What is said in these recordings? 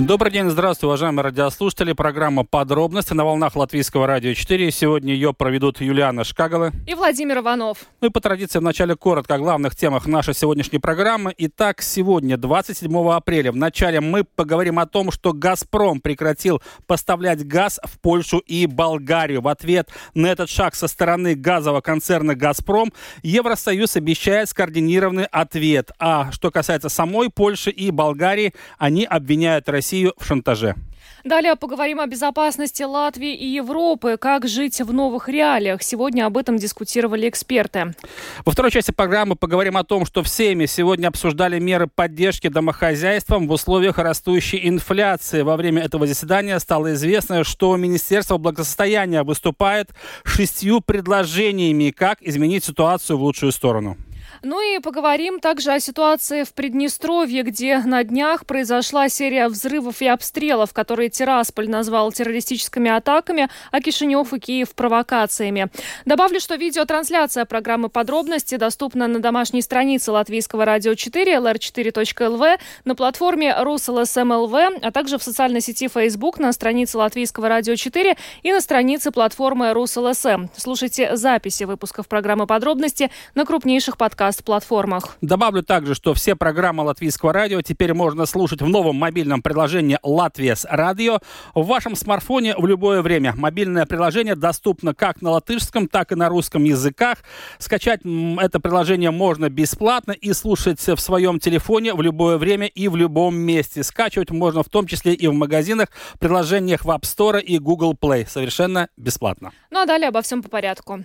Добрый день, здравствуйте, уважаемые радиослушатели. Программа «Подробности» на волнах Латвийского радио 4. Сегодня ее проведут Юлиана Шкагала и Владимир Иванов. Ну и по традиции вначале коротко о главных темах нашей сегодняшней программы. Итак, сегодня, 27 апреля, в начале мы поговорим о том, что «Газпром» прекратил поставлять газ в Польшу и Болгарию. В ответ на этот шаг со стороны газового концерна «Газпром» Евросоюз обещает скоординированный ответ. А что касается самой Польши и Болгарии, они обвиняют Россию Россию в шантаже. Далее поговорим о безопасности Латвии и Европы. Как жить в новых реалиях? Сегодня об этом дискутировали эксперты. Во второй части программы поговорим о том, что всеми сегодня обсуждали меры поддержки домохозяйствам в условиях растущей инфляции. Во время этого заседания стало известно, что Министерство благосостояния выступает шестью предложениями, как изменить ситуацию в лучшую сторону. Ну и поговорим также о ситуации в Приднестровье, где на днях произошла серия взрывов и обстрелов, которые Тирасполь назвал террористическими атаками, а Кишинев и Киев провокациями. Добавлю, что видеотрансляция программы «Подробности» доступна на домашней странице Латвийского радио 4, lr4.lv, на платформе RusLSM.lv, а также в социальной сети Facebook на странице Латвийского радио 4 и на странице платформы RusLSM. Слушайте записи выпусков программы «Подробности» на крупнейших подкастах подкаст-платформах. Добавлю также, что все программы Латвийского радио теперь можно слушать в новом мобильном приложении «Латвия радио» в вашем смартфоне в любое время. Мобильное приложение доступно как на латышском, так и на русском языках. Скачать это приложение можно бесплатно и слушать в своем телефоне в любое время и в любом месте. Скачивать можно в том числе и в магазинах, приложениях в App Store и Google Play. Совершенно бесплатно. Ну а далее обо всем по порядку.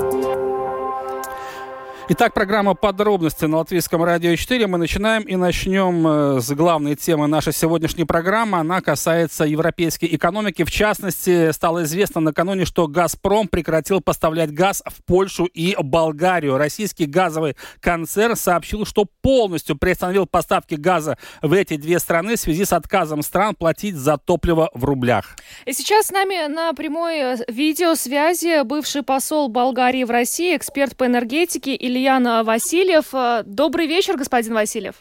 Итак, программа «Подробности» на Латвийском радио 4. Мы начинаем и начнем э, с главной темы нашей сегодняшней программы. Она касается европейской экономики. В частности, стало известно накануне, что «Газпром» прекратил поставлять газ в Польшу и Болгарию. Российский газовый концерн сообщил, что полностью приостановил поставки газа в эти две страны в связи с отказом стран платить за топливо в рублях. И сейчас с нами на прямой э, видеосвязи бывший посол Болгарии в России, эксперт по энергетике Илья Ильян Васильев. Э, добрый вечер, господин Васильев.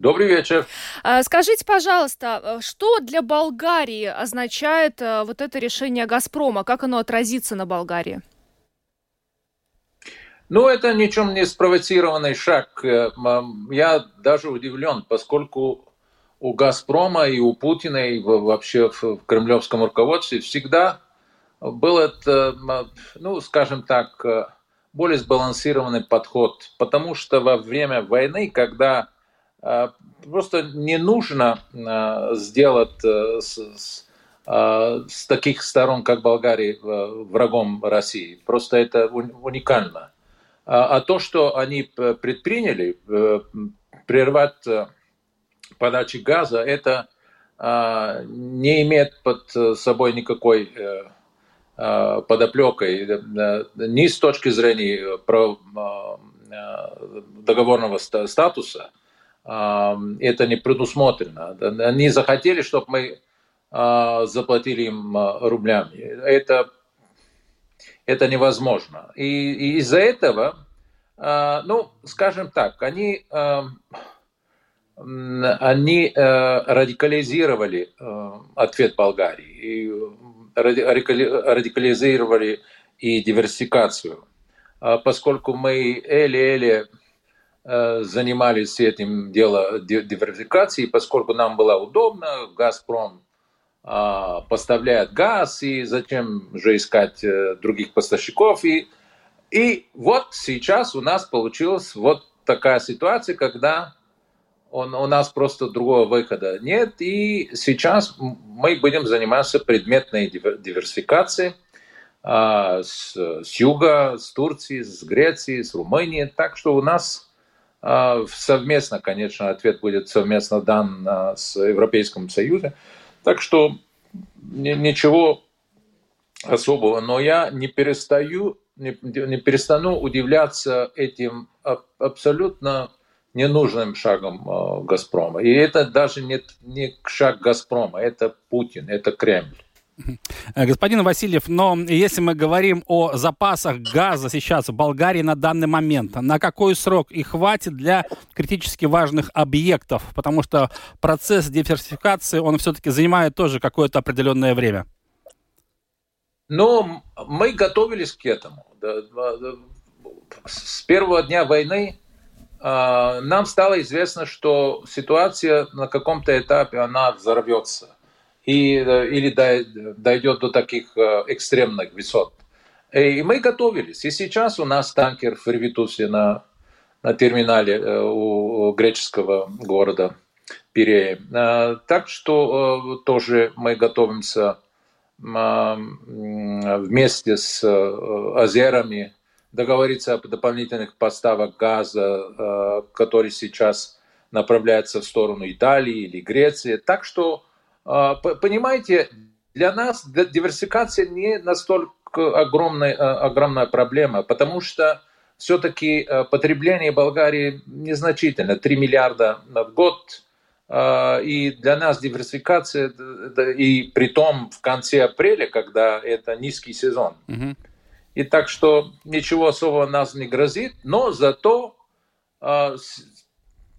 Добрый вечер. Э, скажите, пожалуйста, э, что для Болгарии означает вот это решение «Газпрома»? Как оно отразится на Болгарии? Ну, это ничем не спровоцированный шаг. Я даже удивлен, поскольку у «Газпрома» и у Путина, и вообще в кремлевском руководстве всегда был это, ну, скажем так, более сбалансированный подход, потому что во время войны, когда э, просто не нужно э, сделать э, с, э, с таких сторон, как Болгария, врагом России, просто это уникально. А, а то, что они предприняли, э, прервать э, подачи газа, это э, не имеет под собой никакой э, Э, подоплекой э, ни с точки зрения э, договорного статуса, это не предусмотрено. Они захотели, чтобы мы заплатили им рублями. Это, это невозможно. И, и из-за этого, ну, скажем так, они, они радикализировали ответ Болгарии. И радикализировали и диверсификацию. А поскольку мы еле-еле э, занимались этим делом диверсификации, поскольку нам было удобно, «Газпром» а, поставляет газ, и зачем же искать э, других поставщиков. И, и вот сейчас у нас получилась вот такая ситуация, когда он, у нас просто другого выхода нет. И сейчас мы будем заниматься предметной диверсификацией а, с, с юга, с Турции, с Греции, с Румынии. Так что у нас а, совместно, конечно, ответ будет совместно дан а, с Европейским Союзом. Так что ничего особого. Но я не перестаю не, не перестану удивляться этим абсолютно ненужным шагом э, Газпрома. И это даже не, не шаг Газпрома, это Путин, это Кремль. Э, господин Васильев, но если мы говорим о запасах газа сейчас в Болгарии на данный момент, на какой срок их хватит для критически важных объектов? Потому что процесс диверсификации, он все-таки занимает тоже какое-то определенное время. Но мы готовились к этому. С первого дня войны нам стало известно, что ситуация на каком-то этапе она взорвется и, э, или дойдет до таких э, экстремных высот. И мы готовились. И сейчас у нас танкер в Ревитусе на, на терминале э, у греческого города Пирея. Так что тоже мы готовимся вместе с озерами договориться о дополнительных поставок газа, который сейчас направляется в сторону Италии или Греции. Так что а, понимаете, для нас диверсификация не настолько огромная, а, огромная проблема, потому что все-таки потребление Болгарии незначительно, 3 миллиарда в год, и для нас диверсификация, и при том в конце апреля, когда это низкий сезон. Угу. И так что ничего особого нас не грозит, но зато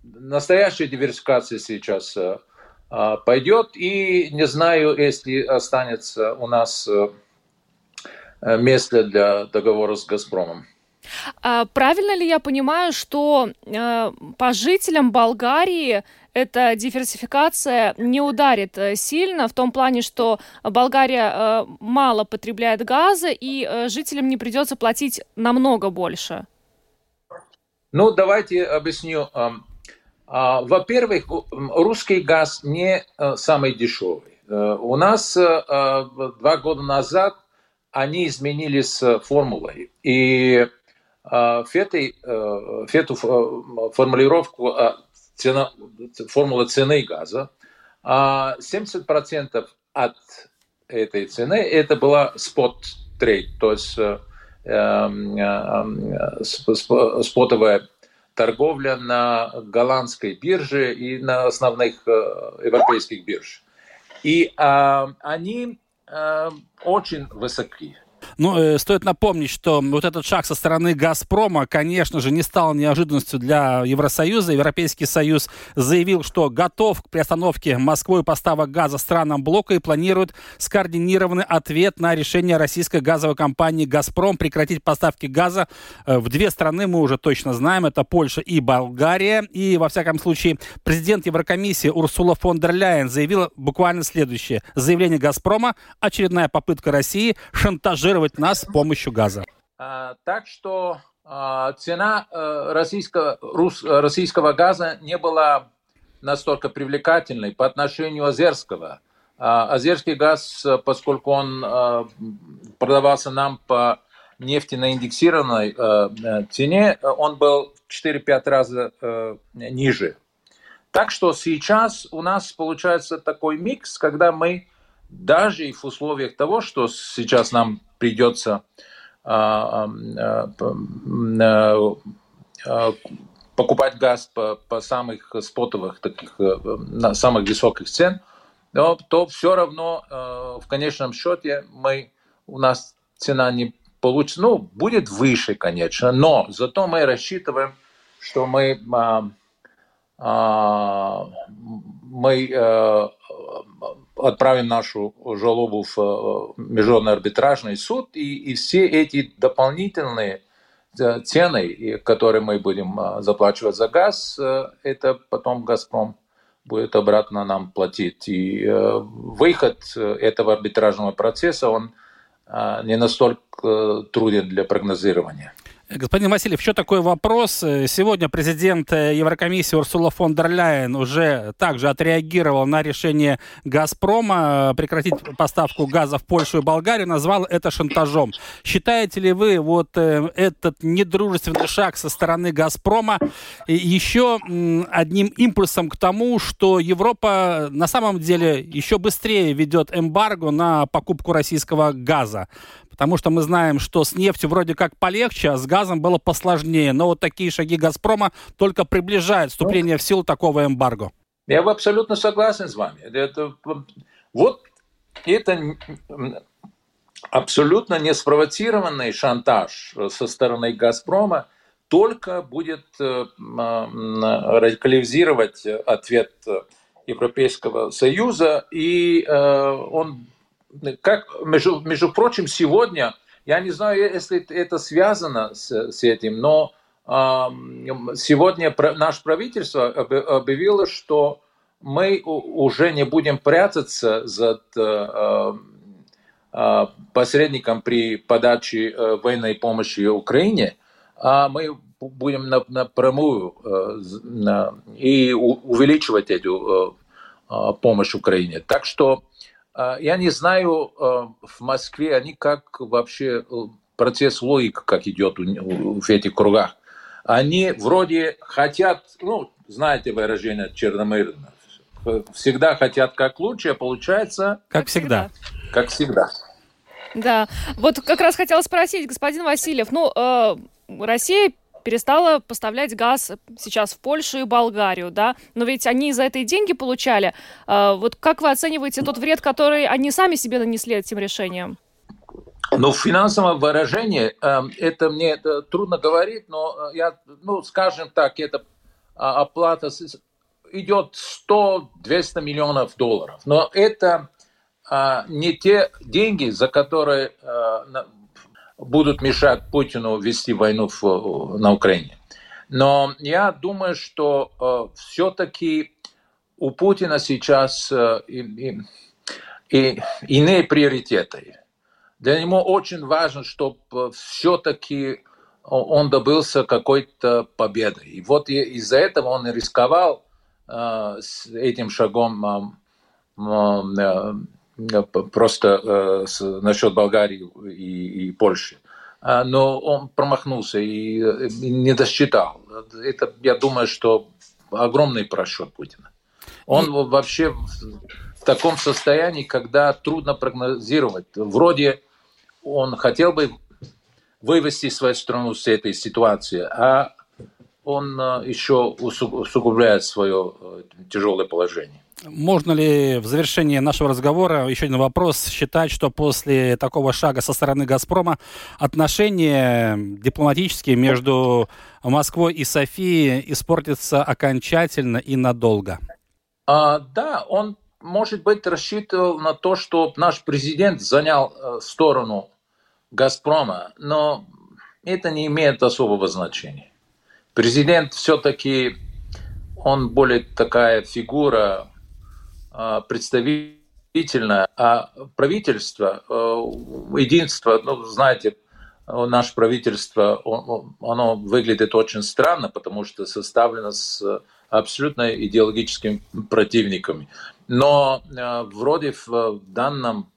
настоящая диверсификация сейчас а, пойдет. И не знаю, если останется у нас э, место для договора с «Газпромом». А правильно ли я понимаю, что э, по жителям Болгарии эта диверсификация не ударит э, сильно в том плане, что Болгария э, мало потребляет газа и э, жителям не придется платить намного больше? Ну, давайте объясню. А, во-первых, русский газ не э, самый дешевый. Э, у нас два года назад они изменились формулой. И в, этой, в эту формулировку цена, формула цены газа, 70% от этой цены это была спот трейд, то есть спотовая торговля на голландской бирже и на основных э, европейских биржах. И э, они э, очень высоки. Ну, э, стоит напомнить, что вот этот шаг со стороны «Газпрома», конечно же, не стал неожиданностью для Евросоюза. Европейский Союз заявил, что готов к приостановке Москвой поставок газа странам блока и планирует скоординированный ответ на решение российской газовой компании «Газпром» прекратить поставки газа э, в две страны, мы уже точно знаем, это Польша и Болгария. И, во всяком случае, президент Еврокомиссии Урсула фон дер Ляйен заявила буквально следующее. Заявление «Газпрома» – очередная попытка России шантажировать компенсировать нас с помощью газа. А, так что а, цена а, российского, рус, российского газа не была настолько привлекательной по отношению азерского. Азерский газ, поскольку он а, продавался нам по нефтяно-индексированной а, цене, он был в 4-5 раза ниже. Так что сейчас у нас получается такой микс, когда мы даже и в условиях того, что сейчас нам придется а, а, а, покупать газ по, по самых спотовых, таких, э, на самых высоких цен, но, то все равно э, в конечном счете мы, у нас цена не получится, ну, будет выше, конечно, но зато мы рассчитываем, что мы, мы э, отправим нашу жалобу в э, Международный арбитражный суд, и, и все эти дополнительные э, цены, которые мы будем заплачивать за газ, это потом «Газпром» будет обратно нам платить. И выход этого арбитражного процесса, он не настолько труден для прогнозирования. Господин Васильев, еще такой вопрос. Сегодня президент Еврокомиссии Урсула фон дер Ляйен уже также отреагировал на решение «Газпрома» прекратить поставку газа в Польшу и Болгарию, назвал это шантажом. Считаете ли вы вот э, этот недружественный шаг со стороны «Газпрома» еще одним импульсом к тому, что Европа на самом деле еще быстрее ведет эмбарго на покупку российского газа? Потому что мы знаем, что с нефтью вроде как полегче, а с газом было посложнее. Но вот такие шаги «Газпрома» только приближают вступление в силу такого эмбарго. Я абсолютно согласен с вами. Это, вот это абсолютно неспровоцированный шантаж со стороны «Газпрома» только будет э, радикализировать ответ Европейского Союза, и э, он, как, между, между прочим, сегодня, я не знаю, если это связано с, с этим, но сегодня наше правительство объявило, что мы уже не будем прятаться за э, э, посредником при подаче военной помощи Украине, а мы будем напрямую э, и увеличивать эту э, э, помощь Украине. Так что я не знаю в Москве, они как вообще процесс логики, как идет в этих кругах. Они вроде хотят, ну, знаете выражение Черномырдина, всегда хотят как лучше, а получается... Как всегда. Как всегда. Да, вот как раз хотела спросить, господин Васильев, ну, э, Россия перестала поставлять газ сейчас в Польшу и Болгарию, да, но ведь они за это и деньги получали. А, вот как вы оцениваете тот вред, который они сами себе нанесли этим решением? Ну, в финансовом выражении э, это мне трудно говорить, но э, я, ну, скажем так, это а, оплата идет 100-200 миллионов долларов. Но это а, не те деньги, за которые будут мешать Путину вести войну в, на Украине. Но я думаю, что э, все-таки у Путина сейчас э, и, и, и иные приоритеты. Для него очень важно, чтобы все-таки он добился какой-то победы. И вот из-за этого он рисковал э, с этим шагом э, э, Э, просто э, с, насчет Болгарии и, и Польши. А, но он промахнулся и, и не досчитал. Это, я думаю, что огромный просчет Путина. Он и... вообще в, таком состоянии, когда трудно прогнозировать. Вроде он хотел бы вывести свою страну с этой ситуации, а он э, еще усугубляет свое тяжелое положение. Можно ли в завершении нашего разговора еще один вопрос считать, что после такого шага со стороны «Газпрома» отношения дипломатические между Москвой и Софией испортятся окончательно и надолго? А, да, он, может быть, рассчитывал на то, что наш президент занял э, сторону «Газпрома», но это не имеет особого значения. Президент все-таки, он более такая фигура, представительное, а правительство, э, единство, ну, знаете, наше правительство, оно выглядит очень странно, потому что составлено с абсолютно идеологическими противниками. Но э, вроде в данном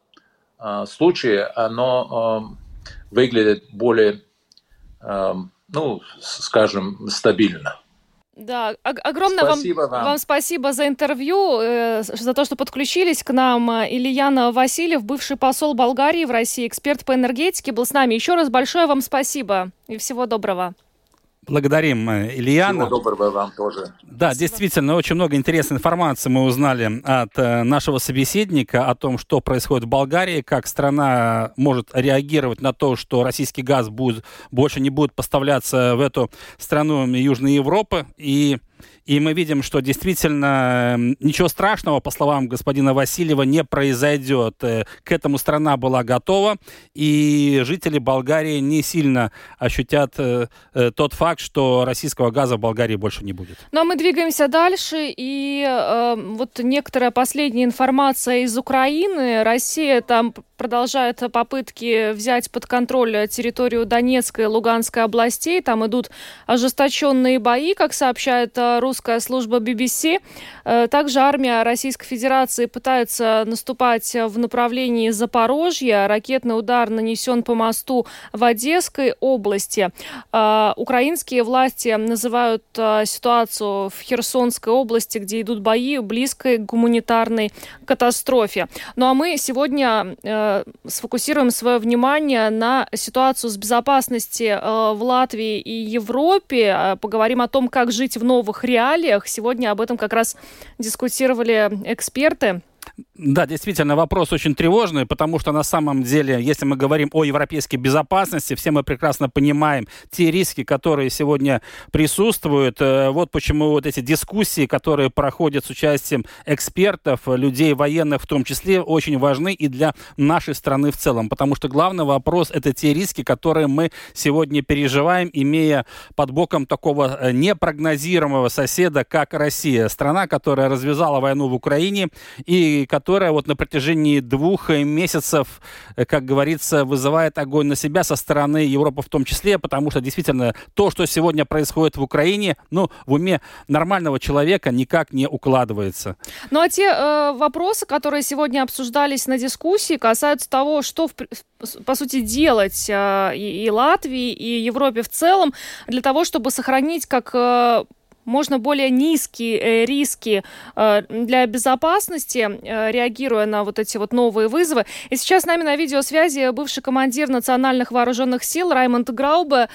э, случае оно выглядит более, ну, скажем, стабильно. Да, огромное спасибо вам, вам. вам спасибо за интервью, э, за то, что подключились к нам. Ильяна Васильев, бывший посол Болгарии в России, эксперт по энергетике, был с нами. Еще раз большое вам спасибо и всего доброго. Благодарим э, Ильяна. Всего доброго вам тоже. Да, Спасибо. действительно, очень много интересной информации мы узнали от э, нашего собеседника о том, что происходит в Болгарии, как страна может реагировать на то, что российский газ будет, больше не будет поставляться в эту страну Южной Европы. И и мы видим, что действительно ничего страшного, по словам господина Васильева, не произойдет. Э, к этому страна была готова, и жители Болгарии не сильно ощутят э, э, тот факт, что российского газа в Болгарии больше не будет. Ну а мы двигаемся дальше, и э, вот некоторая последняя информация из Украины. Россия там продолжает попытки взять под контроль территорию Донецкой и Луганской областей. Там идут ожесточенные бои, как сообщает русская русская служба BBC. Э, также армия Российской Федерации пытается наступать в направлении Запорожья. Ракетный удар нанесен по мосту в Одесской области. Э, украинские власти называют ситуацию в Херсонской области, где идут бои, близкой к гуманитарной катастрофе. Ну а мы сегодня сфокусируем свое внимание на ситуацию с безопасностью в Латвии и Европе. Поговорим о том, как жить в новых реалиях. Сегодня об этом как раз дискутировали эксперты. Да, действительно, вопрос очень тревожный, потому что на самом деле, если мы говорим о европейской безопасности, все мы прекрасно понимаем те риски, которые сегодня присутствуют. Э, вот почему вот эти дискуссии, которые проходят с участием экспертов, людей военных в том числе, очень важны и для нашей страны в целом. Потому что главный вопрос – это те риски, которые мы сегодня переживаем, имея под боком такого э, непрогнозируемого соседа, как Россия. Страна, которая развязала войну в Украине и которая вот на протяжении двух месяцев, э, как говорится, вызывает огонь на себя со стороны Европы в том числе, потому что действительно то, что сегодня происходит в Украине, ну, в уме нормального человека никак не укладывается. Ну, а те э, вопросы, которые сегодня обсуждались на дискуссии, касаются того, что, в, по сути, делать э, и, и Латвии, и Европе в целом для того, чтобы сохранить как э, можно более низкие э, риски э, для безопасности, э, реагируя на вот эти вот новые вызовы. И сейчас с нами на видеосвязи бывший командир национальных вооруженных сил Раймонд Граубе.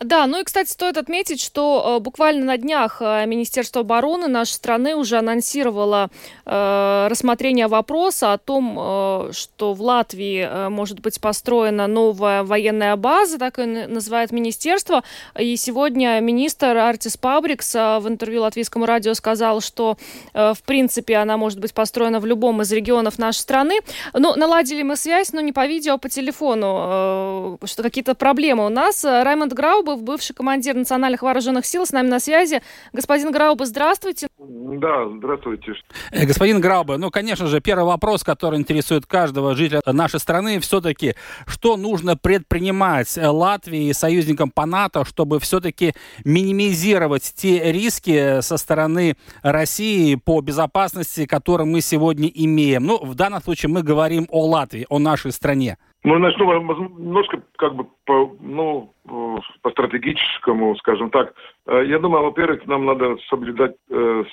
Да, ну и, кстати, стоит отметить, что э, буквально на днях э, Министерство обороны нашей страны уже анонсировало э, рассмотрение вопроса о том, э, что в Латвии э, может быть построена новая военная база, так и называет министерство. И сегодня министр Артис Пабрикс э, в интервью латвийскому радио сказал, что, в принципе, она может быть построена в любом из регионов нашей страны. Ну, наладили мы связь, но не по видео, а по телефону, что какие-то проблемы у нас. Раймонд Граубов, бывший командир национальных вооруженных сил, с нами на связи. Господин Граубов, здравствуйте. Да, здравствуйте. Э, господин Граубе, ну, конечно же, первый вопрос, который интересует каждого жителя нашей страны, все-таки, что нужно предпринимать Латвии и союзникам по НАТО, чтобы все-таки минимизировать те риски со стороны России по безопасности, которые мы сегодня имеем. Ну, в данном случае мы говорим о Латвии, о нашей стране. Ну, начну немножко как бы по, ну, по стратегическому, скажем так. Э, я думаю, во-первых, нам надо соблюдать, э,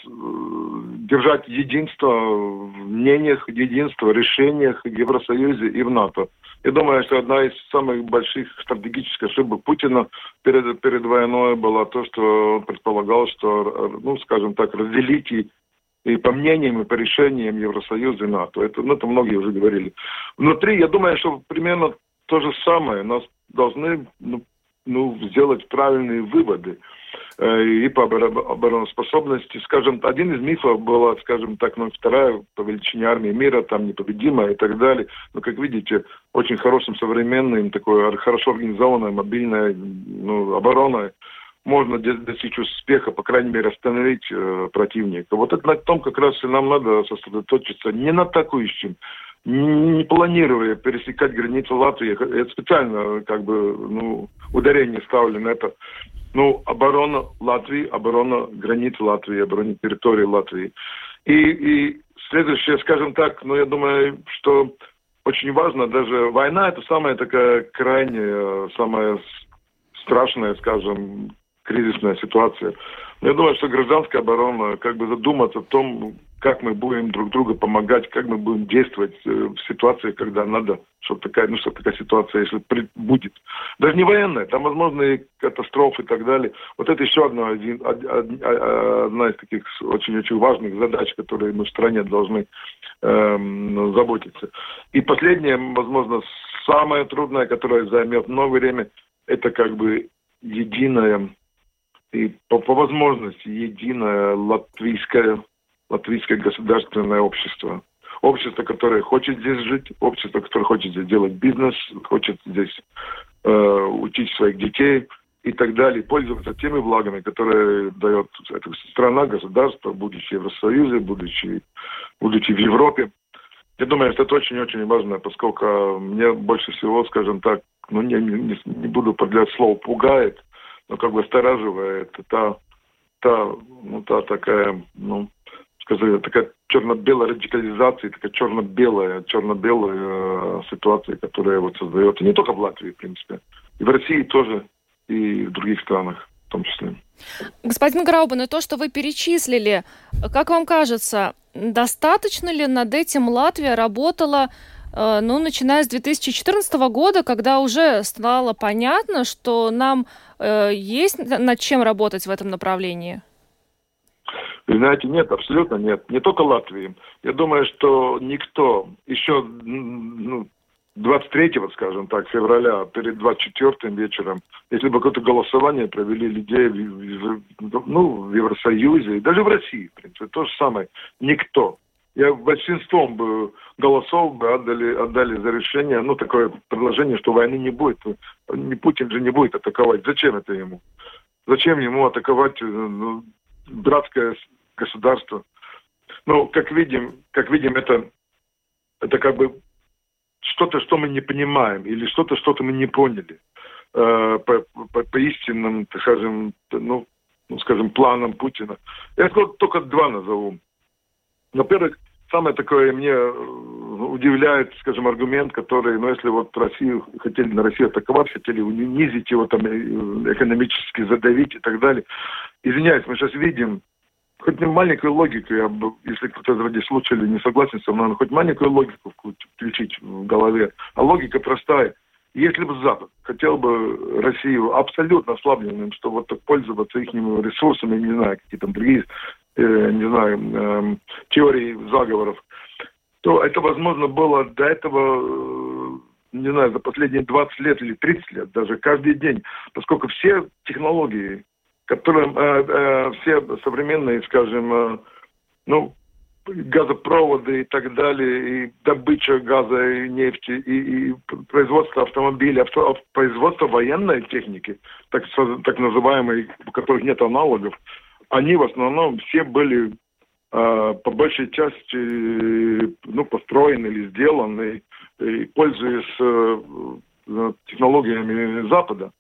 держать единство в мнениях, единство в решениях в Евросоюзе и в НАТО. Я думаю, что одна из самых больших стратегических ошибок Путина перед, перед войной была то, что он предполагал, что, ну, скажем так, разделить и и по мнениям, и по решениям Евросоюза и НАТО. Это, ну, это многие уже говорили. Внутри, я думаю, что примерно то же самое. Нас должны ну, ну, сделать правильные выводы э, и по обороноспособности. Скажем, один из мифов была, скажем так, ну, вторая по величине армии мира, там непобедимая и так далее. Но, как видите, очень хорошим, современным, такой хорошо организованная, мобильная ну, оборона можно достичь успеха, по крайней мере, остановить э, противника. Вот это на том как раз и нам надо сосредоточиться не на атакующем, не, планируя пересекать границу Латвии. Это специально как бы ну, ударение ставлю на это. Ну, оборона Латвии, оборона границ Латвии, оборона территории Латвии. И, и следующее, скажем так, ну, я думаю, что очень важно, даже война это самая такая крайняя, самая страшная, скажем, кризисная ситуация. Я думаю, что гражданская оборона, как бы задуматься о том, как мы будем друг другу помогать, как мы будем действовать э, в ситуации, когда надо, чтобы такая, ну, чтобы такая ситуация, если будет. Даже не военная, там возможны катастрофы и так далее. Вот это еще одна, один, одна из таких очень-очень важных задач, которые мы в стране должны эм, заботиться. И последнее, возможно, самое трудное, которое займет много времени, это как бы единая и по, по возможности единое латвийское, латвийское государственное общество. Общество, которое хочет здесь жить, общество, которое хочет здесь делать бизнес, хочет здесь э, учить своих детей и так далее, пользоваться теми благами, которые дает эта страна, государство, будучи в Евросоюзе, будучи, будучи в Европе. Я думаю, что это очень-очень важно, поскольку мне больше всего, скажем так, ну, не, не, не буду подлять слово, пугает, но как бы настораживает та та, ну, та такая, ну, сказать, такая черно-белая радикализация, такая черно-белая, черно-белая э, ситуация, которая вот создается не только в Латвии, в принципе, и в России тоже, и в других странах в том числе. Господин Граубен, и то, что вы перечислили, как вам кажется, достаточно ли над этим Латвия работала ну, начиная с 2014 года, когда уже стало понятно, что нам э, есть над чем работать в этом направлении? Вы знаете, нет, абсолютно нет. Не только Латвии. Я думаю, что никто еще ну, 23, скажем так, февраля, перед 24 вечером, если бы какое-то голосование провели людей в, в, ну, в Евросоюзе, даже в России, в принципе, то же самое, никто. Я большинством бы голосов бы отдали, отдали за решение, ну, такое предложение, что войны не будет. Не Путин же не будет атаковать. Зачем это ему? Зачем ему атаковать ну, братское государство? Ну, как видим, как видим, это, это как бы что-то, что мы не понимаем, или что-то, что-то мы не поняли э, по, по, по истинным, так скажем, ну, ну, скажем, планам Путина. Я только два назову. Во-первых, самое такое мне э, удивляет, скажем, аргумент, который, ну, если вот Россию, хотели на Россию атаковать, хотели унизить его, там, э, экономически задавить и так далее. Извиняюсь, мы сейчас видим, хоть маленькую логику, я, если кто-то ради слушателей не согласен со мной, хоть маленькую логику включить в голове. А логика простая. Если бы Запад хотел бы Россию абсолютно ослабленным, чтобы вот так пользоваться их ресурсами, не знаю, какие там другие, э, не знаю, э, теории заговоров, то это возможно было до этого, э, не знаю, за последние 20 лет или 30 лет, даже каждый день, поскольку все технологии которым э, э, все современные, скажем, э, ну, газопроводы и так далее, и добыча газа и нефти, и, и производство автомобилей, авто, производство военной техники, так, так называемой, у которых нет аналогов, они в основном все были э, по большей части ну, построены или сделаны, и, пользуясь э, технологиями Запада.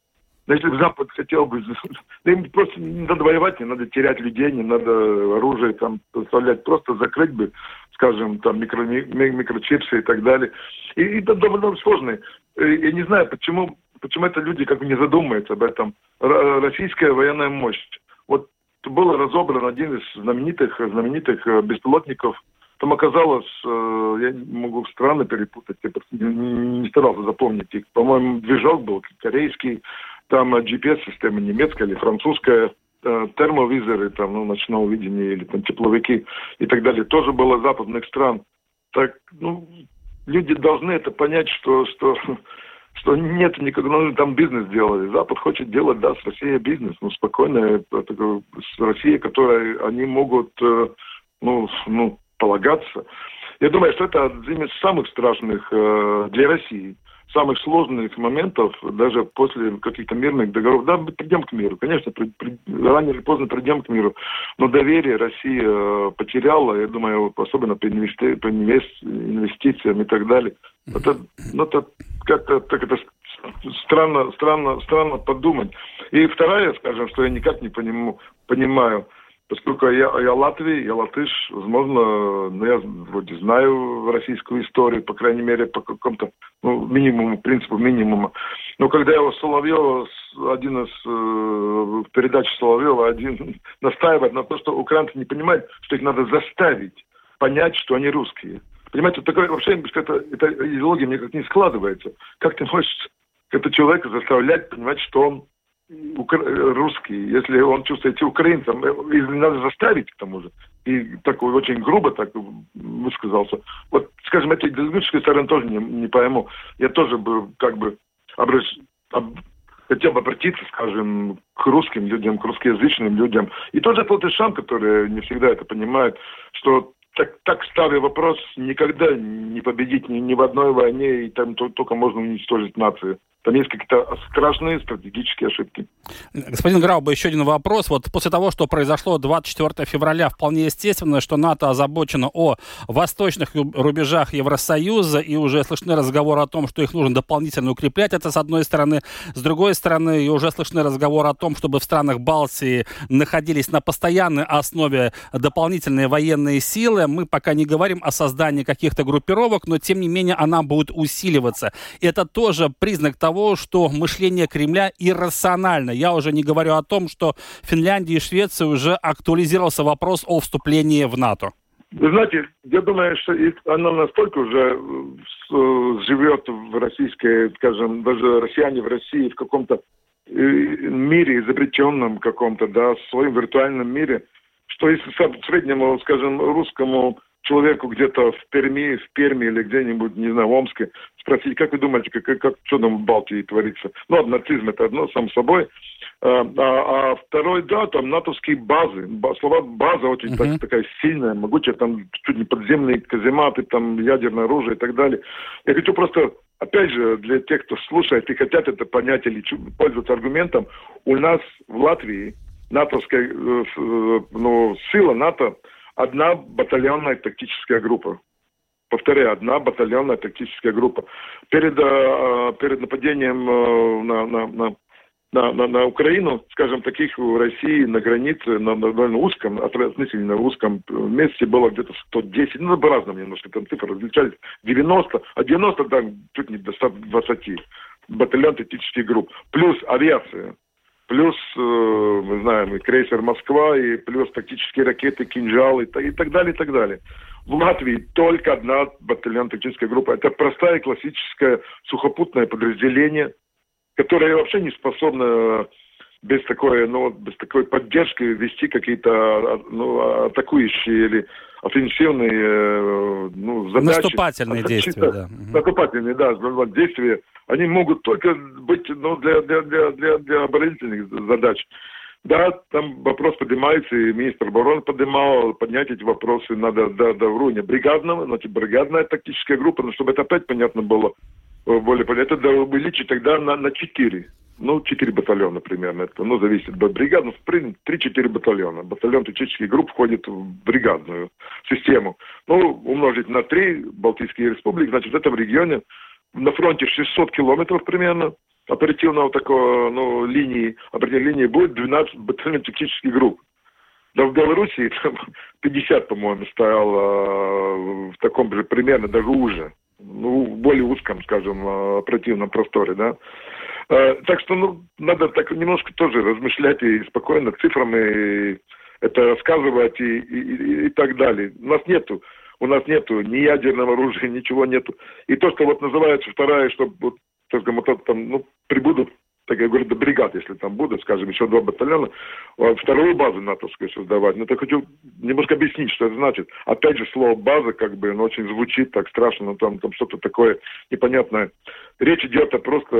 Но если Запад хотел бы... Да им просто не надо воевать, не надо терять людей, не надо оружие там поставлять. Просто закрыть бы, скажем, там микро, микрочипсы и так далее. И, и это довольно сложно. Я не знаю, почему, почему это люди как бы не задумываются об этом. Российская военная мощь. Вот был разобран один из знаменитых, знаменитых э, беспилотников там оказалось, э, я могу страны перепутать, я не, старался запомнить их. По-моему, движок был корейский, там GPS-система немецкая или французская, э, термовизоры, там, ну, ночного видения или там тепловики и так далее, тоже было западных стран. Так, ну, люди должны это понять, что, что, что нет никакого, ну, там бизнес делали. Запад хочет делать, да, с Россией бизнес, ну, спокойно, это, с Россией, которой они могут, э, ну, ну, полагаться. Я думаю, что это один из самых страшных э, для России самых сложных моментов, даже после каких-то мирных договоров, да, придем к миру, конечно, при, при, рано или поздно придем к миру, но доверие Россия э, потеряла, я думаю, особенно по, инвести, инвести, инвестициям и так далее. Это, ну, это как-то так это странно, странно, странно подумать. И вторая, скажем, что я никак не понимаю, понимаю поскольку я, я Латвий, я латыш, возможно, ну, я вроде знаю российскую историю, по крайней мере, по какому-то ну, минимуму, принципу минимума. Но когда я у Соловьева, один из э, передач Соловьева, один настаивает на том, что украинцы не понимают, что их надо заставить понять, что они русские. Понимаете, такое вообще это, эта идеология мне как не складывается. Как ты можешь этого человека заставлять понимать, что он русский, если он чувствует себя украинцем, э, надо заставить к тому же. И такой очень грубо так высказался. Вот, скажем, этой идеологической стороны тоже не, не пойму. Я тоже бы как бы обращ... об... хотел бы обратиться, скажем, к русским людям, к русскоязычным людям. И тоже к латышам, которые не всегда это понимают, что так, так старый вопрос никогда не победить ни, ни в одной войне, и там только можно уничтожить нацию Там есть какие-то страшные стратегические ошибки. Господин Грауба, еще один вопрос. Вот после того, что произошло 24 февраля, вполне естественно, что НАТО озабочено о восточных рубежах Евросоюза, и уже слышны разговоры о том, что их нужно дополнительно укреплять. Это с одной стороны. С другой стороны, и уже слышны разговоры о том, чтобы в странах Балтии находились на постоянной основе дополнительные военные силы. Мы пока не говорим о создании каких-то группировок, но тем не менее она будет усиливаться. Это тоже признак того, что мышление Кремля иррационально. Я уже не говорю о том, что в Финляндии и Швеции уже актуализировался вопрос о вступлении в НАТО. Вы знаете, я думаю, что она настолько уже э, живет в российской, скажем, даже россияне в России в каком-то э, мире, изобретенном каком-то, да, в своем виртуальном мире, что если среднему, скажем, русскому человеку где-то в Перми, в Перми или где-нибудь, не знаю, в Омске, спросить, как вы думаете, как, как, что там в Балтии творится? Ну, нацизм это одно, сам собой. А, а, а второй, да, там натовские базы. Слова база очень uh-huh. так, такая сильная, могучая, там чуть не подземные казематы, там ядерное оружие и так далее. Я хочу просто, опять же, для тех, кто слушает и хотят это понять или пользоваться аргументом, у нас в Латвии натовская э, э, ну, сила НАТО одна батальонная тактическая группа. Повторяю, одна батальонная тактическая группа. Перед, э, перед нападением э, на, на, на на, на, на Украину, скажем, таких в России на границе, на, на довольно узком, относительно узком месте было где-то 110, ну, по-разному немножко там цифры различались, 90, а 90 там чуть не до 120 батальон тактических групп, плюс авиация плюс, э, мы знаем, и крейсер «Москва», и плюс тактические ракеты «Кинжал», и, так далее, и так далее. В Латвии только одна батальон тактическая группа. Это простая классическое сухопутное подразделение, которое вообще не способно без такой, ну, без такой поддержки вести какие-то а, ну, атакующие или офенсивные э, ну, задачи. Наступательные действия, да. Наступательные, да, действия они могут только быть ну, для, для, для, для, для оборонительных задач. Да, там вопрос поднимается, и министр обороны поднимал, поднять эти вопросы надо до, до уровня бригадного, значит, бригадная тактическая группа, но чтобы это опять понятно было, э, более понятно, это увеличить тогда на, на 4. Ну, 4 батальона примерно. Это, ну, зависит от бригад. Ну, в принципе, 3-4 батальона. Батальон тактических групп входит в бригадную систему. Ну, умножить на 3 Балтийские республики, значит, в регионе на фронте 600 километров примерно оперативного такого, ну, линии, оперативной линии будет 12 батальонов тактических групп. Да в Белоруссии там 50, по-моему, стояло э, в таком же примерно, даже уже. Ну, в более узком, скажем, э, оперативном просторе, да. Э, так что, ну, надо так немножко тоже размышлять и спокойно цифрами это рассказывать и, и, и, так далее. У нас нету у нас нету ни ядерного оружия, ничего нету. И то, что вот называется вторая, что вот, только вот там, ну, прибудут, так я говорю, до бригад, если там будут, скажем, еще два батальона, а вторую базу натовскую создавать. Но я хочу немножко объяснить, что это значит. Опять же, слово база, как бы, оно очень звучит так страшно, но там, там что-то такое непонятное. Речь идет о просто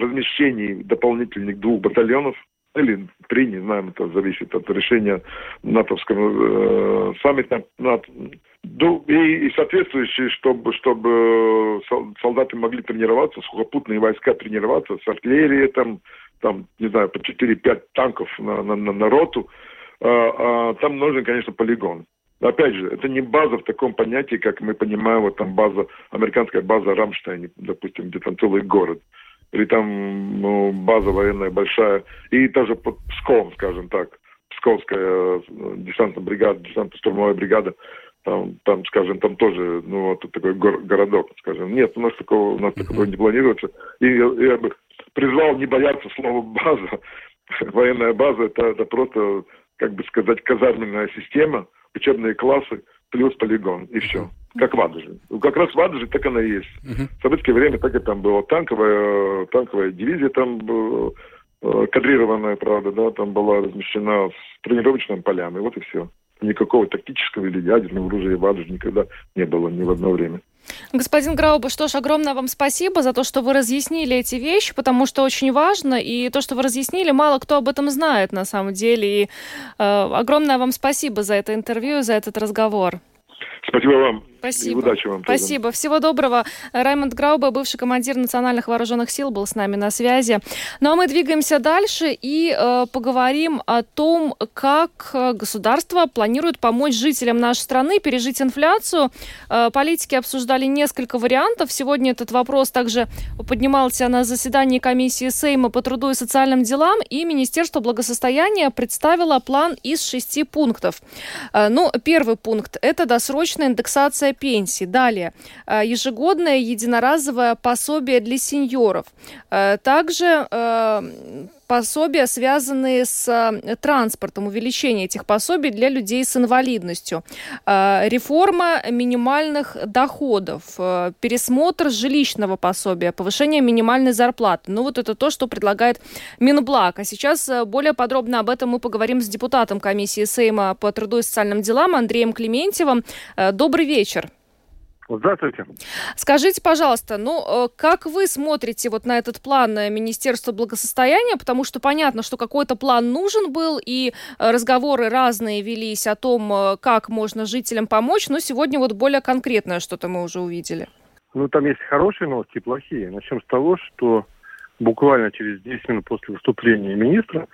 размещении дополнительных двух батальонов, или три, не знаю, это зависит от решения натовского э, саммита. НАТО. И, и соответствующие, чтобы, чтобы солдаты могли тренироваться, сухопутные войска тренироваться с артиллерией, там, там не знаю, по 4-5 танков на, на, на, на роту, а, а, там нужен, конечно, полигон. Опять же, это не база в таком понятии, как мы понимаем, вот там база, американская база Рамштайн, допустим, где там целый город. Или там ну, база военная большая. И даже под Пском, скажем так, Псковская э, десантная бригада, десантно-штурмовая бригада там, там, скажем, там тоже, ну, вот такой гор- городок, скажем. Нет, у нас такого, у нас такого не планируется. И я, я бы призвал не бояться слова база. Военная база это, это просто, как бы сказать, казарменная система, учебные классы плюс полигон, и все. Как в Адуже. Как раз в Адуже так она и есть. Uh-huh. В советское время так и там было. Танковая, танковая дивизия там была, э, кадрированная, правда, да, там была размещена с тренировочными полями, вот и все никакого тактического или ядерного оружия в Адже никогда не было ни в одно время. Господин Грауба, что ж, огромное вам спасибо за то, что вы разъяснили эти вещи, потому что очень важно, и то, что вы разъяснили, мало кто об этом знает на самом деле. И э, огромное вам спасибо за это интервью, за этот разговор. Спасибо вам. Спасибо. И удачи вам. Спасибо. Тоже. Всего доброго. Раймонд Граубе, бывший командир национальных вооруженных сил, был с нами на связи. Ну а мы двигаемся дальше и э, поговорим о том, как э, государство планирует помочь жителям нашей страны пережить инфляцию. Э, политики обсуждали несколько вариантов. Сегодня этот вопрос также поднимался на заседании комиссии Сейма по труду и социальным делам, и Министерство благосостояния представило план из шести пунктов. Э, ну, первый пункт – это досрочная индексация пенсий. Далее, э, ежегодное единоразовое пособие для сеньоров. Э, также пособия, связанные с транспортом, увеличение этих пособий для людей с инвалидностью, реформа минимальных доходов, пересмотр жилищного пособия, повышение минимальной зарплаты. Ну вот это то, что предлагает Минблаг. А сейчас более подробно об этом мы поговорим с депутатом комиссии Сейма по труду и социальным делам Андреем Клементьевым. Добрый вечер. Здравствуйте. Скажите, пожалуйста, ну э, как вы смотрите вот на этот план э, Министерства благосостояния, потому что понятно, что какой-то план нужен был, и э, разговоры разные велись о том, как можно жителям помочь, но сегодня вот более конкретное что-то мы уже увидели. Ну, там есть хорошие новости и плохие. Начнем с того, что буквально через 10 минут после выступления министра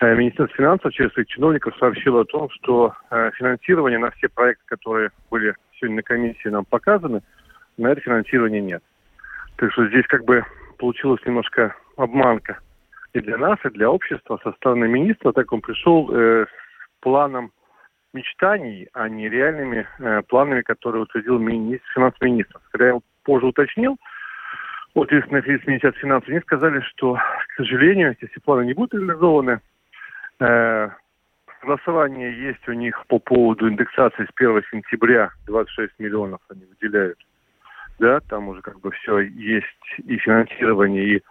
Министерство финансов через своих чиновников сообщило о том, что финансирование на все проекты, которые были сегодня на комиссии нам показаны, на это финансирования нет. Так что здесь как бы получилась немножко обманка и для нас, и для общества со стороны министра, так он пришел э, с планом мечтаний, а не реальными э, планами, которые утвердил министр, финансовый министр. Когда я позже уточнил, вот если на Министерства финансов, они сказали, что, к сожалению, если планы не будут реализованы, э, Согласование есть у них по поводу индексации с 1 сентября 26 миллионов они выделяют. Да, там уже как бы все есть и финансирование, и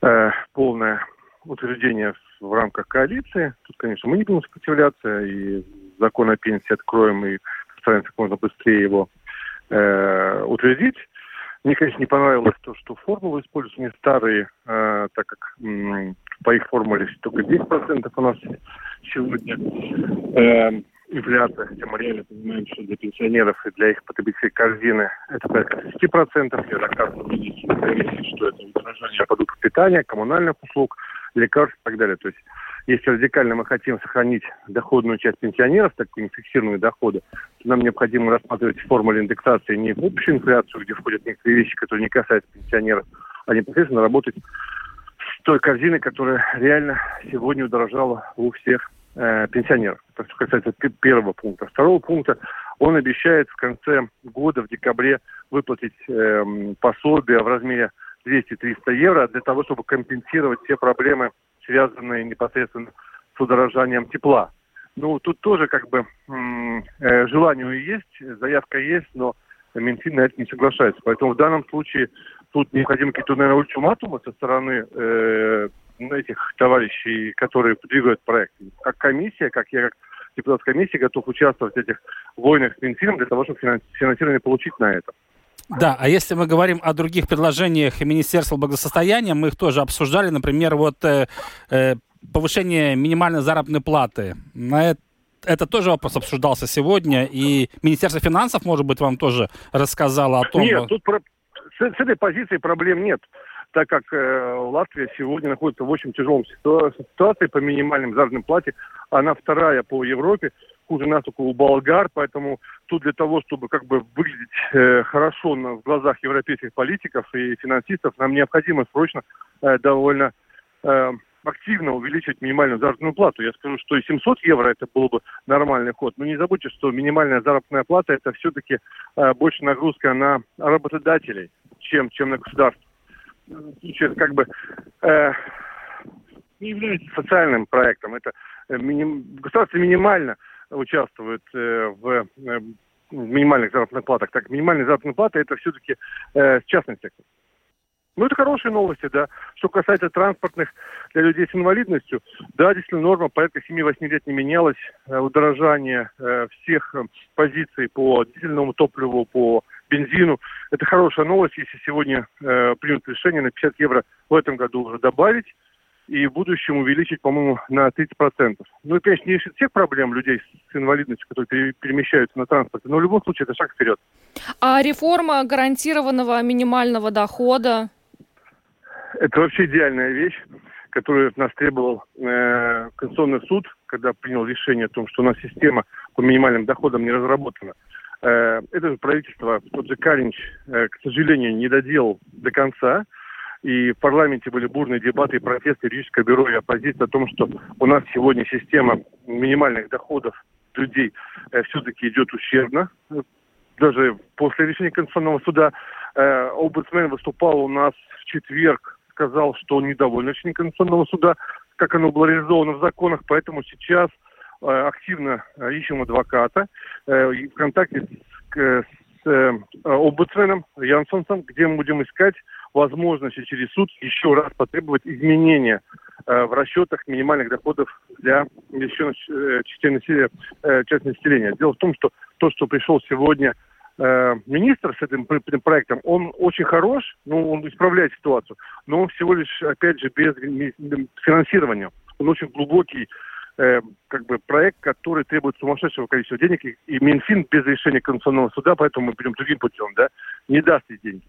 э, полное утверждение в рамках коалиции. Тут, конечно, мы не будем сопротивляться, и закон о пенсии откроем и постараемся как можно быстрее его э, утвердить. Мне, конечно, не понравилось то, что формулы используются не старые, э, так как по их формуле только 10% у нас сегодня э, инфляция, хотя мы реально понимаем, что для пенсионеров и для их потребительской корзины это порядка 10%. Я комиссии, что это удорожание продуктов питания, коммунальных услуг, лекарств и так далее. То есть если радикально мы хотим сохранить доходную часть пенсионеров, такую нефиксированные доходы, то нам необходимо рассматривать формулу индексации не в общую инфляцию, где входят некоторые вещи, которые не касаются пенсионеров, а непосредственно работать той корзиной, которая реально сегодня удорожала у всех э, пенсионеров. Это что касается первого пункта. Второго пункта он обещает в конце года, в декабре, выплатить э, пособие в размере 200-300 евро для того, чтобы компенсировать все проблемы, связанные непосредственно с удорожанием тепла. Ну, тут тоже как бы э, желание есть, заявка есть, но Минфин на это не соглашается. Поэтому в данном случае тут необходимы какие-то, наверное, ультиматумы со стороны э, этих товарищей, которые двигают проект. Как комиссия, как я как депутат комиссии готов участвовать в этих войнах с Минфином для того, чтобы финансирование получить на это. Да, а если мы говорим о других предложениях Министерства благосостояния, мы их тоже обсуждали, например, вот э, э, повышение минимальной заработной платы. На это это тоже вопрос обсуждался сегодня, и Министерство финансов, может быть, вам тоже рассказало о том... Нет, тут про... с, с этой позиции проблем нет, так как э, Латвия сегодня находится в очень тяжелом ситуации по минимальным заработным плате. Она вторая по Европе, хуже нас только у болгар, поэтому тут для того, чтобы как бы выглядеть э, хорошо на, в глазах европейских политиков и финансистов, нам необходимо срочно э, довольно... Э, активно увеличивать минимальную заработную плату. Я скажу, что и 700 евро это был бы нормальный ход. Но не забудьте, что минимальная заработная плата это все-таки э, больше нагрузка на работодателей, чем, чем на государство. Это как бы э, не является социальным проектом. Это э, миним... государство минимально участвует э, в, э, минимальных заработных платах. Так, минимальная заработная плата это все-таки э, частный сектор. Ну, это хорошие новости, да. Что касается транспортных для людей с инвалидностью, да, действительно, норма порядка 7-8 лет не менялась. Э, удорожание э, всех э, позиций по дизельному топливу, по бензину. Это хорошая новость, если сегодня примут решение на 50 евро в этом году уже добавить. и в будущем увеличить, по-моему, на 30%. Ну, и, конечно, не решит всех проблем людей с инвалидностью, которые перемещаются на транспорте, но в любом случае это шаг вперед. А реформа гарантированного минимального дохода? Это вообще идеальная вещь, которую от нас требовал э, Конституционный суд, когда принял решение о том, что у нас система по минимальным доходам не разработана. Э, это же правительство, тот же Каринч, э, к сожалению, не доделал до конца. И в парламенте были бурные дебаты и протесты юридического бюро и оппозиции о том, что у нас сегодня система минимальных доходов людей э, все-таки идет ущербно. Даже после решения Конституционного суда э, омбудсмен выступал у нас в четверг, сказал, что он недоволен решением Конституционного суда, как оно было реализовано в законах, поэтому сейчас э, активно э, ищем адвоката э, в контакте с, с э, омбудсменом Янсонсом, где мы будем искать возможности через суд еще раз потребовать изменения э, в расчетах минимальных доходов для еще э, частей населения, э, части населения. Дело в том, что то, что пришел сегодня э, министр с этим проектом, он очень хорош, ну, он исправляет ситуацию, но он всего лишь, опять же, без финансирования. Он очень глубокий э, как бы проект, который требует сумасшедшего количества денег, и, и Минфин без решения Конституционного суда, поэтому мы пойдем другим путем, да, не даст эти деньги.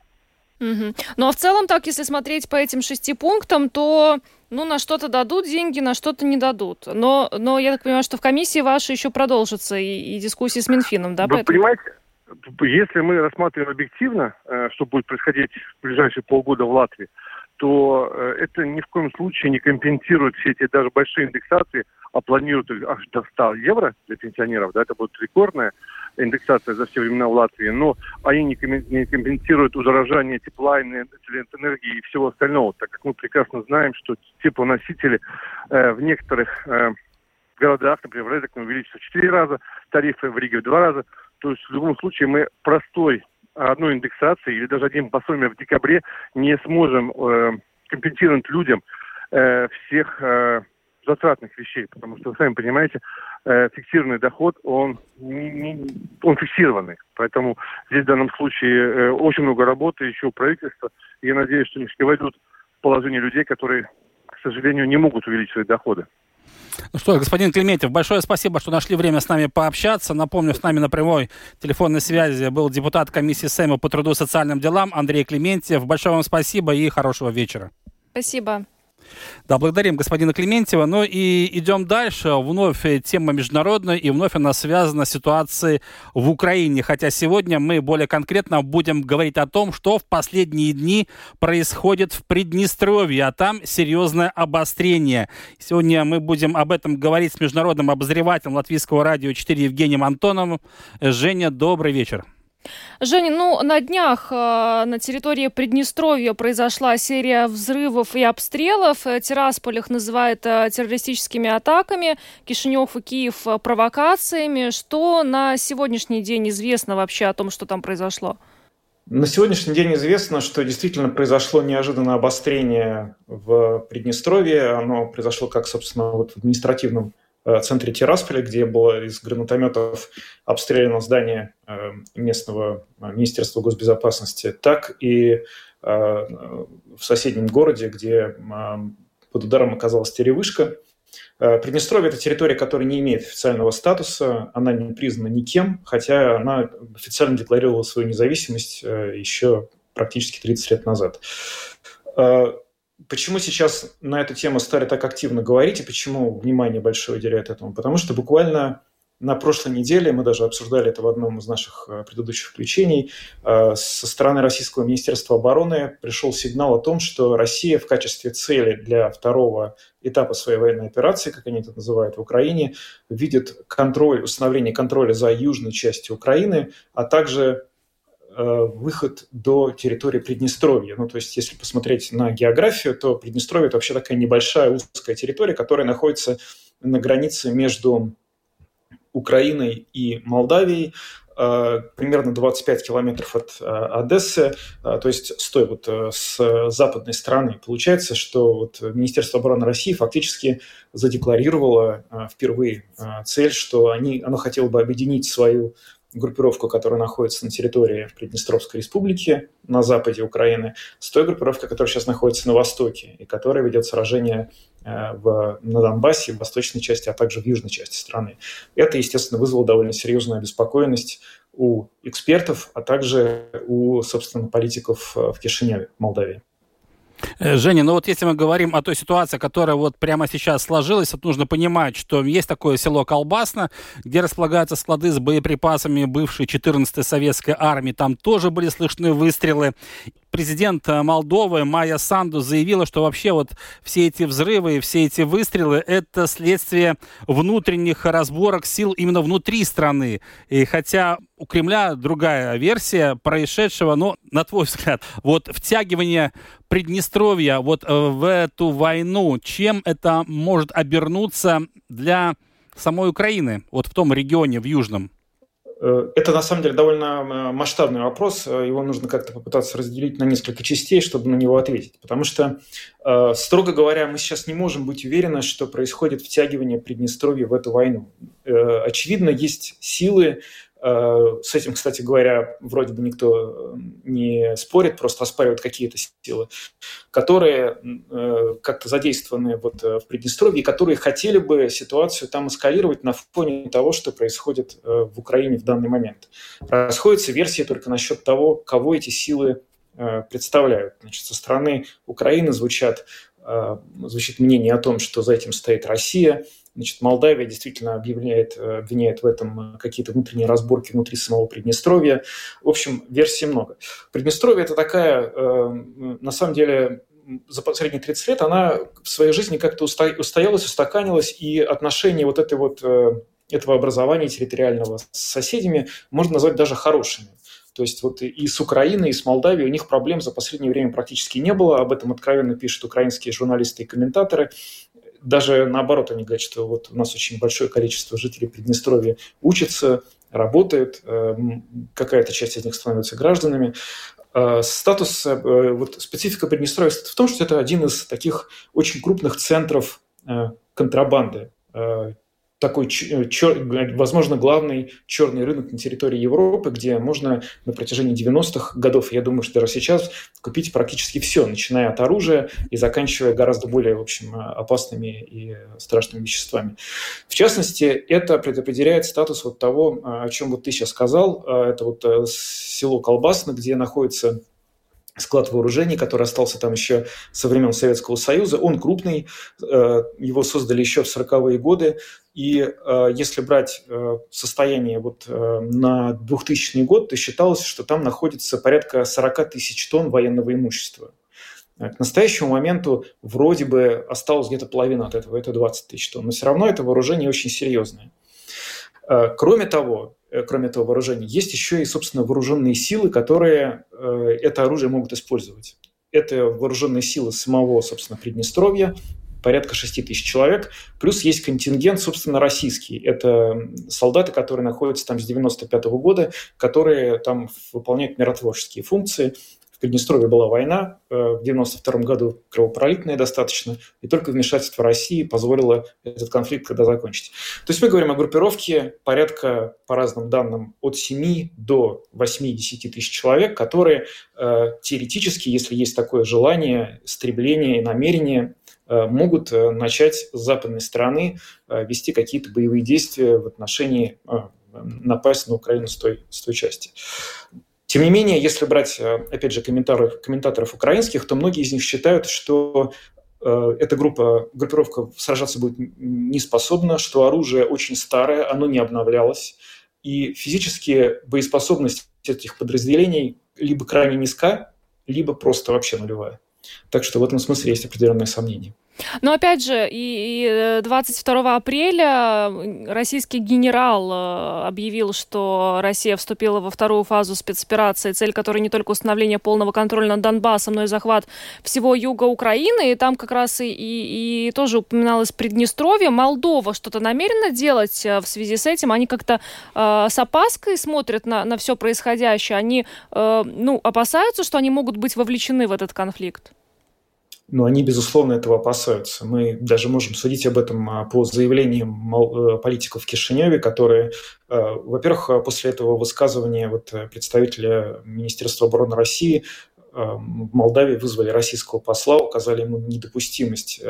Угу. Ну а в целом так, если смотреть по этим шести пунктам, то ну на что-то дадут деньги, на что-то не дадут. Но, но я так понимаю, что в комиссии вашей еще продолжится и, и дискуссии с Минфином, да? Вы поэтому... понимаете, если мы рассматриваем объективно, э, что будет происходить в ближайшие полгода в Латвии, то э, это ни в коем случае не компенсирует все эти даже большие индексации, а планируют аж до 100 евро для пенсионеров, да, это будет рекордная индексация за все времена в Латвии, но они не компенсируют удорожание тепла, энергии и всего остального, так как мы прекрасно знаем, что теплоносители э, в некоторых э, городах, например, в Резекне увеличатся в 4 раза, тарифы в Риге в 2 раза. То есть в любом случае мы простой одной индексации или даже одним пособием в декабре не сможем э, компенсировать людям э, всех э, затратных вещей, потому что вы сами понимаете, э, фиксированный доход, он, не, не, он фиксированный. Поэтому здесь в данном случае э, очень много работы еще у правительства. И я надеюсь, что все войдут в положение людей, которые, к сожалению, не могут увеличить свои доходы. Ну что, господин Клементьев, большое спасибо, что нашли время с нами пообщаться. Напомню, с нами на прямой телефонной связи был депутат комиссии Сейма по труду и социальным делам Андрей Клементьев. Большое вам спасибо и хорошего вечера. Спасибо. Да, благодарим господина Клементьева. Ну и идем дальше. Вновь тема международная, и вновь она связана с ситуацией в Украине. Хотя сегодня мы более конкретно будем говорить о том, что в последние дни происходит в Приднестровье, а там серьезное обострение. Сегодня мы будем об этом говорить с международным обозревателем Латвийского радио 4 Евгением Антоновым. Женя, добрый вечер. Женя, ну на днях э, на территории Приднестровья произошла серия взрывов и обстрелов. Э, Тирасполь их называет э, террористическими атаками, Кишинев и Киев провокациями. Что на сегодняшний день известно вообще о том, что там произошло? На сегодняшний день известно, что действительно произошло неожиданное обострение в Приднестровье. Оно произошло как, собственно, вот в административном центре Тирасполя, где было из гранатометов обстреляно здание э, местного э, Министерства госбезопасности, так и в соседнем городе, где под ударом оказалась теревышка. Приднестровье – это территория, которая не имеет официального статуса, она не признана никем, хотя она официально декларировала свою независимость еще практически 30 лет назад. Почему сейчас на эту тему стали так активно говорить и почему внимание большое уделяют этому? Потому что буквально на прошлой неделе, мы даже обсуждали это в одном из наших э, предыдущих включений, э, со стороны Российского Министерства обороны пришел сигнал о том, что Россия в качестве цели для второго этапа своей военной операции, как они это называют в Украине, видит контроль, установление контроля за южной частью Украины, а также выход до территории Приднестровья. Ну, то есть, если посмотреть на географию, то Приднестровье – это вообще такая небольшая узкая территория, которая находится на границе между Украиной и Молдавией, э, примерно 25 километров от э, Одессы, то есть с той вот с западной стороны. Получается, что вот Министерство обороны России фактически задекларировало впервые цель, что они, оно хотело бы объединить свою группировку, которая находится на территории Приднестровской республики на западе Украины, с той группировкой, которая сейчас находится на востоке и которая ведет сражение э, в, на Донбассе, в восточной части, а также в южной части страны. Это, естественно, вызвало довольно серьезную обеспокоенность у экспертов, а также у, собственно, политиков в Кишиневе, Молдавии. Э, Женя, ну вот если мы говорим о той ситуации, которая вот прямо сейчас сложилась, вот нужно понимать, что есть такое село Колбасно, где располагаются склады с боеприпасами бывшей 14-й советской армии. Там тоже были слышны выстрелы президент э, Молдовы Майя Санду заявила, что вообще вот все эти взрывы и все эти выстрелы – это следствие внутренних разборок сил именно внутри страны. И хотя у Кремля другая версия происшедшего, но, на твой взгляд, вот втягивание Приднестровья вот э, в эту войну, чем это может обернуться для самой Украины, вот в том регионе, в Южном? Э, это на самом деле довольно э, масштабный вопрос. Его нужно как-то попытаться разделить на несколько частей, чтобы на него ответить. Потому что, строго говоря, мы сейчас не можем быть уверены, что происходит втягивание Приднестровья в эту войну. Очевидно, есть силы, с этим, кстати говоря, вроде бы никто э, не спорит, просто оспаривают какие-то силы, которые э, как-то задействованы вот в Приднестровье, которые хотели бы ситуацию там эскалировать на фоне того, что происходит в Украине в данный момент. Расходятся версии только насчет того, кого эти силы представляют. Значит, со стороны Украины звучат, звучит мнение о том, что за этим стоит Россия – Значит, Молдавия действительно объявляет, э, обвиняет в этом э, какие-то внутренние разборки внутри самого Приднестровья. В общем, версий много. Приднестровье – это такая, э, на самом деле, за последние 30 лет она в своей жизни как-то устоялась, устаканилась, и отношения вот этой вот этого образования территориального с соседями можно назвать даже хорошими. То есть вот и с Украиной, и с Молдавией у них проблем за последнее время практически не было. Об этом откровенно пишут украинские журналисты и комментаторы даже наоборот, они говорят, что вот у нас очень большое количество жителей Приднестровья учатся, работает, э, какая-то часть из них становится гражданами. Э, статус, э, вот специфика Приднестровья в том, что это один из таких очень крупных центров контрабанды такой, э, чер, возможно, главный черный рынок на территории Европы, где можно на протяжении 90-х годов, я думаю, что даже сейчас, купить практически все, начиная от оружия и заканчивая гораздо более, в общем, опасными и страшными веществами. В частности, это предопределяет статус вот того, о чем вот ты сейчас сказал. Это вот э, село Колбасно, где находится склад вооружений, который остался там еще со времен Советского Союза. Он крупный, э, его создали еще в 40-е годы. И э, если брать э, состояние вот на 2000 год, то считалось, что там находится порядка 40 тысяч тонн военного имущества. К настоящему моменту вроде бы осталось где-то половина от этого, это 20 тысяч тонн. Но все равно это вооружение очень серьезное. Кроме того, кроме этого вооружения, есть еще и, собственно, вооруженные силы, которые э, это оружие могут использовать. Это вооруженные силы самого, собственно, Приднестровья, порядка 6 тысяч человек, плюс есть контингент, собственно, российский. Это солдаты, которые находятся там с 95 -го года, которые там выполняют миротворческие функции – Приднестровье была война э, в 92 году, кровопролитная достаточно, и только вмешательство России позволило этот конфликт когда закончить. То есть мы говорим о группировке порядка, по разным данным, от 7 до 8-10 тысяч человек, которые э, теоретически, если есть такое желание, стремление и намерение, э, могут начать с западной стороны вести какие-то боевые действия в отношении напасть на Украину с той, с той части. Тем не менее, если брать, э, опять же, комментаторов, комментаторов украинских, то многие из них считают, что э, эта группа, группировка сражаться будет не способна, что оружие очень старое, оно не обновлялось, и физически боеспособность этих подразделений либо крайне низка, либо просто вообще нулевая. Так что в этом смысле есть определенные сомнения. Но опять же, и 22 э, апреля российский генерал э, объявил, что Россия вступила во вторую фазу спецоперации, цель которой не только установление полного контроля над Донбассом, но и захват всего юга Украины. И там как раз и, и, и тоже упоминалось Приднестровье. Молдова что-то намерена делать э, в связи с этим. Они как-то э, с опаской смотрят на, на все происходящее. Они э, ну, опасаются, что они могут быть вовлечены в этот конфликт. Но они, безусловно, этого опасаются. Мы даже можем судить об этом а, по заявлениям э, политиков в Кишиневе, которые, э, во-первых, после этого высказывания вот э, представителя Министерства обороны России в Молдавии вызвали российского посла, указали ему недопустимость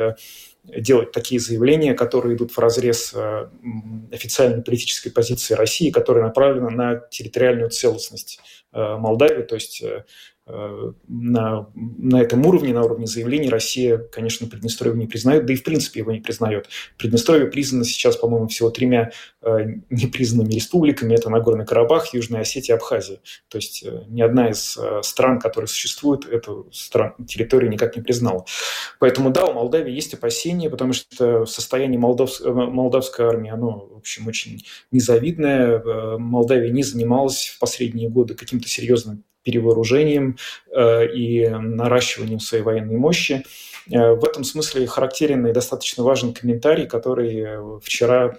делать такие заявления, которые идут в разрез официальной политической позиции России, которая направлена на территориальную целостность Молдавии, то есть Э, на, на этом уровне, на уровне заявлений Россия, конечно, Приднестровье не признает, да и в принципе его не признает. Приднестровье признано сейчас, по-моему, всего тремя э, непризнанными республиками. Это Нагорный Карабах, Южная Осетия, Абхазия. То есть э, ни одна из э, стран, которые существуют, эту стран, территорию никак не признала. Поэтому да, у Молдавии есть опасения, потому что состояние молдов, э, молдавской армии, оно, в общем, очень незавидное. Э, Молдавия не занималась в последние годы каким-то серьезным перевооружением э, и наращиванием своей военной мощи. Э, в этом смысле характерен и достаточно важен комментарий, который э, вчера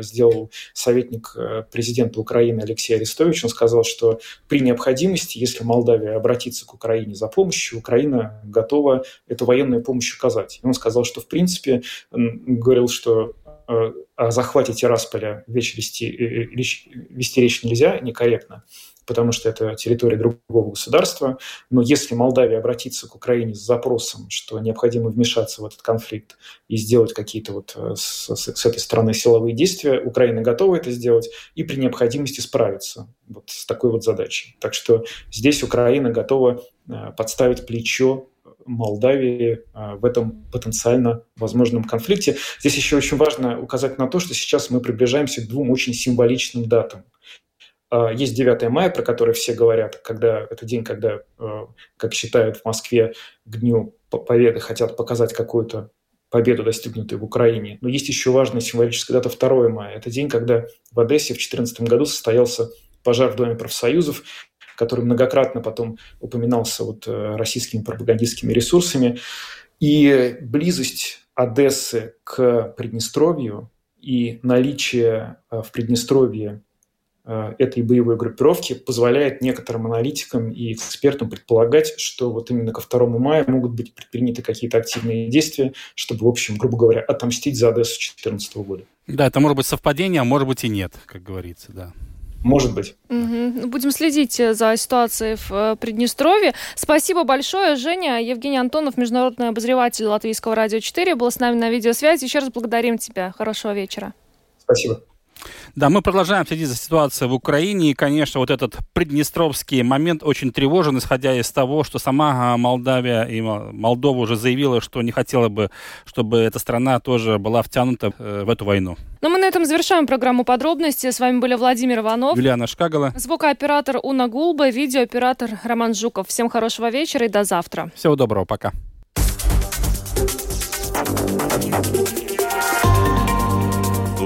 сделал советник президента Украины Алексей Арестович. Он сказал, что при необходимости, если Молдавия обратится к Украине за помощью, Украина готова эту военную помощь оказать. И он сказал, что в принципе, говорил, что о захвате Тирасполя вещь вести, вести речь нельзя, некорректно потому что это территория другого государства. Но если Молдавия обратится к Украине с запросом, что необходимо вмешаться в этот конфликт и сделать какие-то вот э, с, с этой стороны силовые действия, Украина готова это сделать и при необходимости справиться вот с такой вот задачей. Так что здесь Украина готова э, подставить плечо Молдавии э, в этом потенциально возможном конфликте. Здесь еще очень важно указать на то, что сейчас мы приближаемся к двум очень символичным датам. А, есть 9 мая, про который все говорят, когда это день, когда, э, как считают в Москве, к Дню Победы хотят показать какую-то победу, достигнутую в Украине. Но есть еще важная символическая дата 2 мая. Это день, когда в Одессе в 2014 году состоялся пожар в Доме профсоюзов, который многократно потом упоминался вот э, российскими пропагандистскими ресурсами. И близость Одессы к Приднестровью и наличие э, в Приднестровье Э, этой боевой группировки позволяет некоторым аналитикам и экспертам предполагать, что вот именно ко 2 мая могут быть предприняты какие-то активные действия, чтобы, в общем, грубо говоря, отомстить за Одессу 2014 года. Да, это может быть совпадение, а может быть и нет, как говорится, да. Может быть. Угу. Будем следить э, за ситуацией в э, Приднестровье. Спасибо большое, Женя. Евгений Антонов, международный обозреватель Латвийского радио 4, был с нами на видеосвязи. Еще раз благодарим тебя. Хорошего вечера. Спасибо. Да, мы продолжаем следить за ситуацией в Украине. И, конечно, вот этот приднестровский момент очень тревожен, исходя из того, что сама а, Молдавия и Молдова уже заявила, что не хотела бы, чтобы эта страна тоже была втянута э, в эту войну. Ну, мы на этом завершаем программу подробности. С вами были Владимир Иванов, Юлиана Шкагала, звукооператор Уна Гулба, видеооператор Роман Жуков. Всем хорошего вечера и до завтра. Всего доброго, пока.